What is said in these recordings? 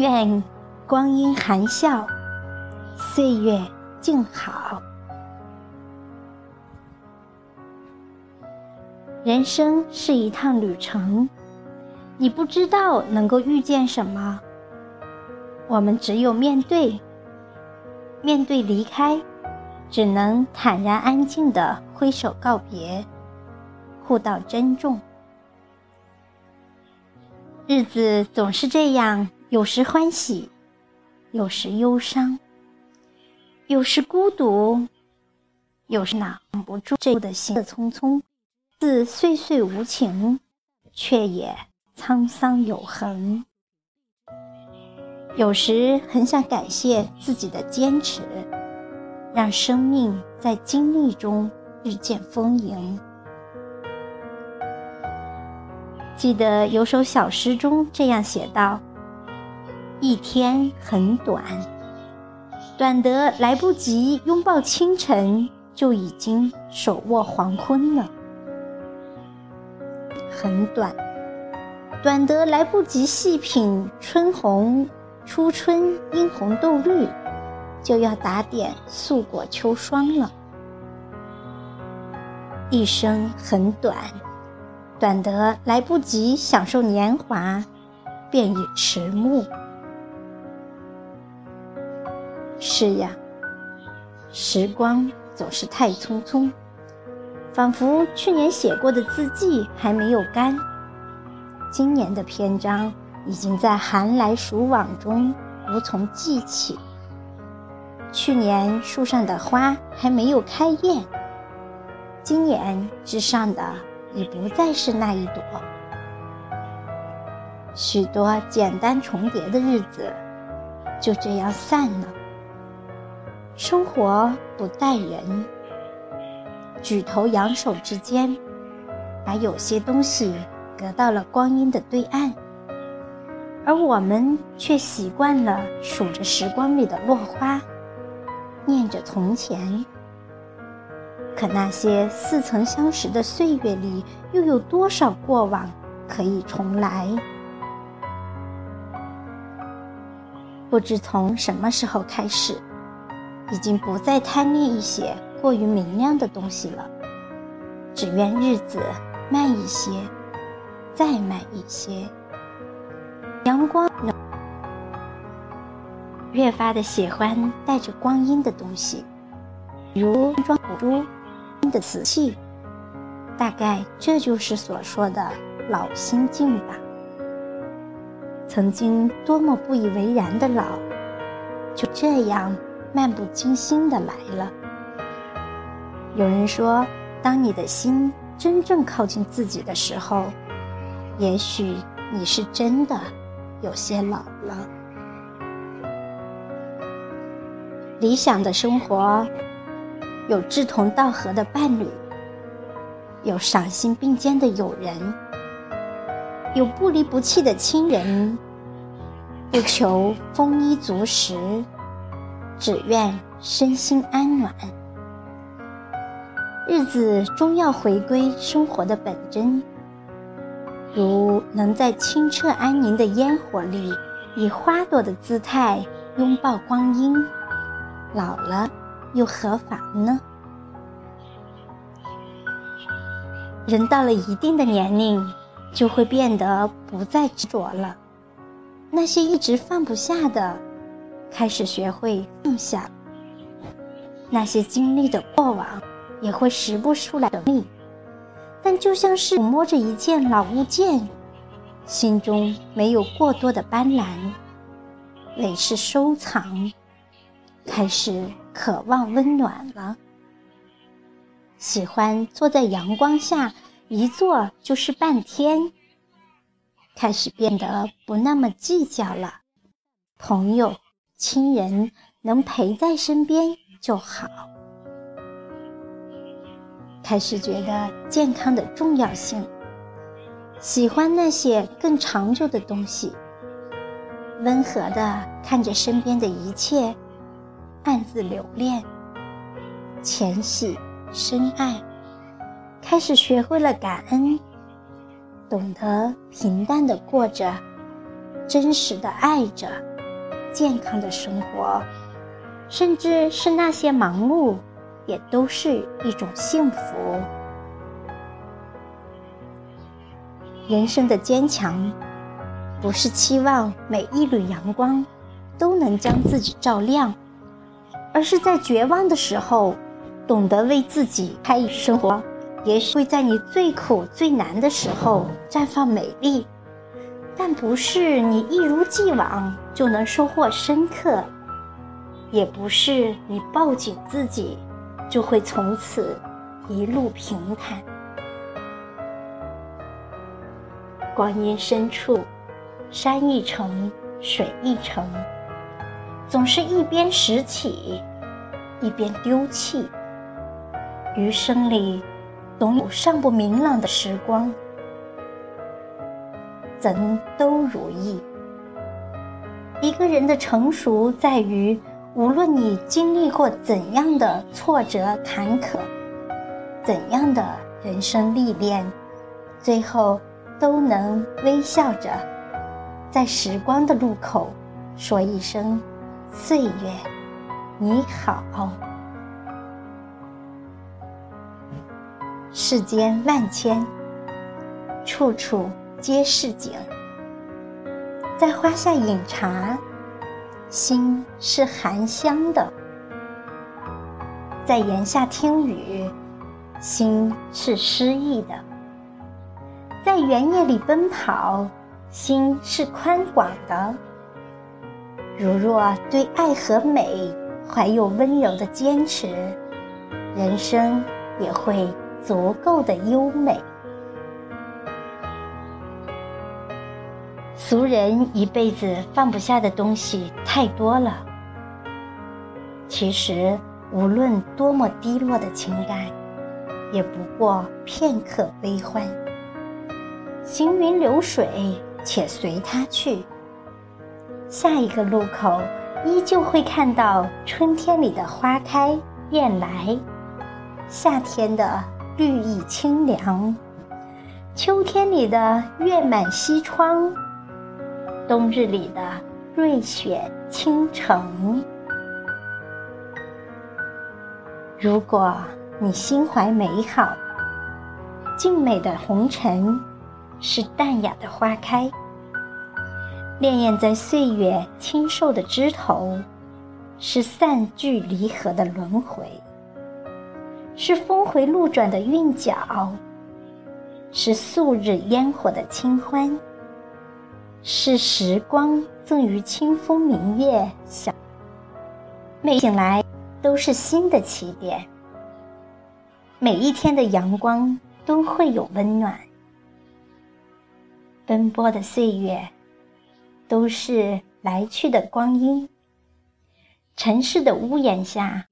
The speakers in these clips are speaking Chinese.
愿光阴含笑，岁月静好。人生是一趟旅程，你不知道能够遇见什么，我们只有面对，面对离开，只能坦然安静的挥手告别，互道珍重。日子总是这样，有时欢喜，有时忧伤，有时孤独，有时挡不住这的心的匆匆，似岁岁无情，却也沧桑有痕。有时很想感谢自己的坚持，让生命在经历中日渐丰盈。记得有首小诗中这样写道：“一天很短，短得来不及拥抱清晨，就已经手握黄昏了；很短，短得来不及细品春红、初春樱红豆绿，就要打点素裹秋霜了。一生很短。”短得来不及享受年华，便已迟暮。是呀，时光总是太匆匆，仿佛去年写过的字迹还没有干，今年的篇章已经在寒来暑往中无从记起。去年树上的花还没有开艳，今年枝上的。已不再是那一朵。许多简单重叠的日子就这样散了。生活不待人，举头仰首之间，把有些东西隔到了光阴的对岸，而我们却习惯了数着时光里的落花，念着从前。可那些似曾相识的岁月里，又有多少过往可以重来？不知从什么时候开始，已经不再贪恋一些过于明亮的东西了。只愿日子慢一些，再慢一些。阳光越发的喜欢带着光阴的东西，如装古珠。的瓷器，大概这就是所说的老心境吧。曾经多么不以为然的老，就这样漫不经心的来了。有人说，当你的心真正靠近自己的时候，也许你是真的有些老了。理想的生活。有志同道合的伴侣，有赏心并肩的友人，有不离不弃的亲人，不求丰衣足食，只愿身心安暖。日子终要回归生活的本真，如能在清澈安宁的烟火里，以花朵的姿态拥抱光阴，老了。又何妨呢？人到了一定的年龄，就会变得不再执着了。那些一直放不下的，开始学会放下；那些经历的过往，也会时不时来的你。但就像是抚摸着一件老物件，心中没有过多的斑斓，唯是收藏。开始渴望温暖了，喜欢坐在阳光下，一坐就是半天。开始变得不那么计较了，朋友、亲人能陪在身边就好。开始觉得健康的重要性，喜欢那些更长久的东西，温和的看着身边的一切。暗自留恋，浅喜深爱，开始学会了感恩，懂得平淡的过着，真实的爱着。健康的生活，甚至是那些忙碌，也都是一种幸福。人生的坚强，不是期望每一缕阳光都能将自己照亮，而是在绝望的时候，懂得为自己开一生活。也许会在你最苦最难的时候绽放美丽，但不是你一如既往就能收获深刻，也不是你抱紧自己就会从此一路平坦。光阴深处，山一程，水一程，总是一边拾起，一边丢弃。余生里。总有尚不明朗的时光，怎都如意。一个人的成熟在于，无论你经历过怎样的挫折坎坷，怎样的人生历练，最后都能微笑着，在时光的路口说一声：“岁月，你好。”世间万千，处处皆是景。在花下饮茶，心是含香的；在檐下听雨，心是诗意的；在原野里奔跑，心是宽广的。如若对爱和美怀有温柔的坚持，人生也会。足够的优美。俗人一辈子放不下的东西太多了。其实，无论多么低落的情感，也不过片刻悲欢。行云流水，且随它去。下一个路口，依旧会看到春天里的花开燕来，夏天的。绿意清凉，秋天里的月满西窗，冬日里的瑞雪倾城。如果你心怀美好，静美的红尘是淡雅的花开，潋滟在岁月清瘦的枝头，是散聚离合的轮回。是峰回路转的韵脚，是素日烟火的清欢，是时光赠予清风明月。小，每醒来都是新的起点。每一天的阳光都会有温暖。奔波的岁月，都是来去的光阴。城市的屋檐下，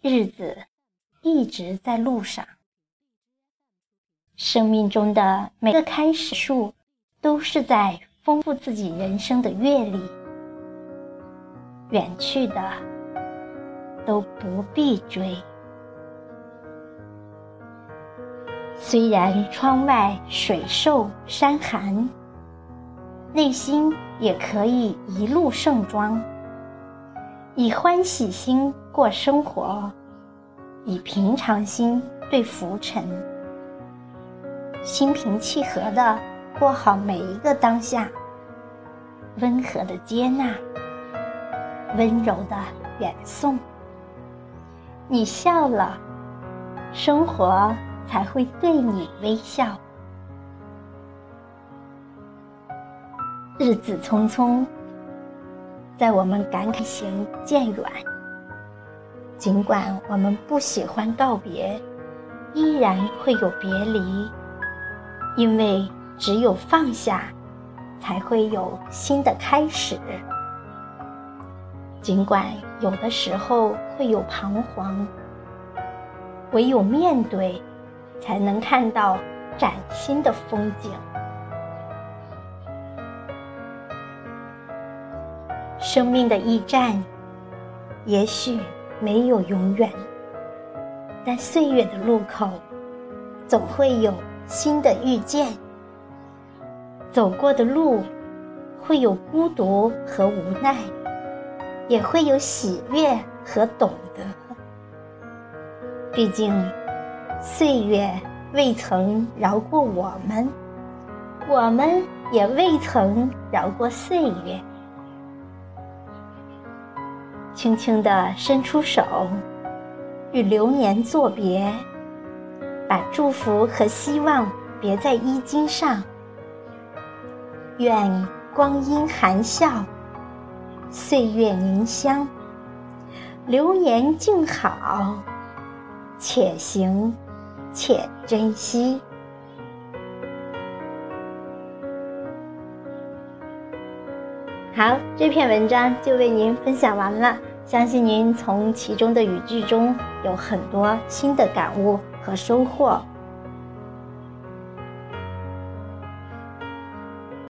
日子。一直在路上。生命中的每个开始处，都是在丰富自己人生的阅历。远去的都不必追。虽然窗外水瘦山寒，内心也可以一路盛装，以欢喜心过生活。以平常心对浮尘，心平气和的过好每一个当下，温和的接纳，温柔的远送。你笑了，生活才会对你微笑。日子匆匆，在我们感慨行渐远。尽管我们不喜欢告别，依然会有别离，因为只有放下，才会有新的开始。尽管有的时候会有彷徨，唯有面对，才能看到崭新的风景。生命的驿站，也许。没有永远，但岁月的路口，总会有新的遇见。走过的路，会有孤独和无奈，也会有喜悦和懂得。毕竟，岁月未曾饶过我们，我们也未曾饶过岁月。轻轻地伸出手，与流年作别，把祝福和希望别在衣襟上。愿光阴含笑，岁月凝香，流年静好。且行，且珍惜。好，这篇文章就为您分享完了。相信您从其中的语句中有很多新的感悟和收获。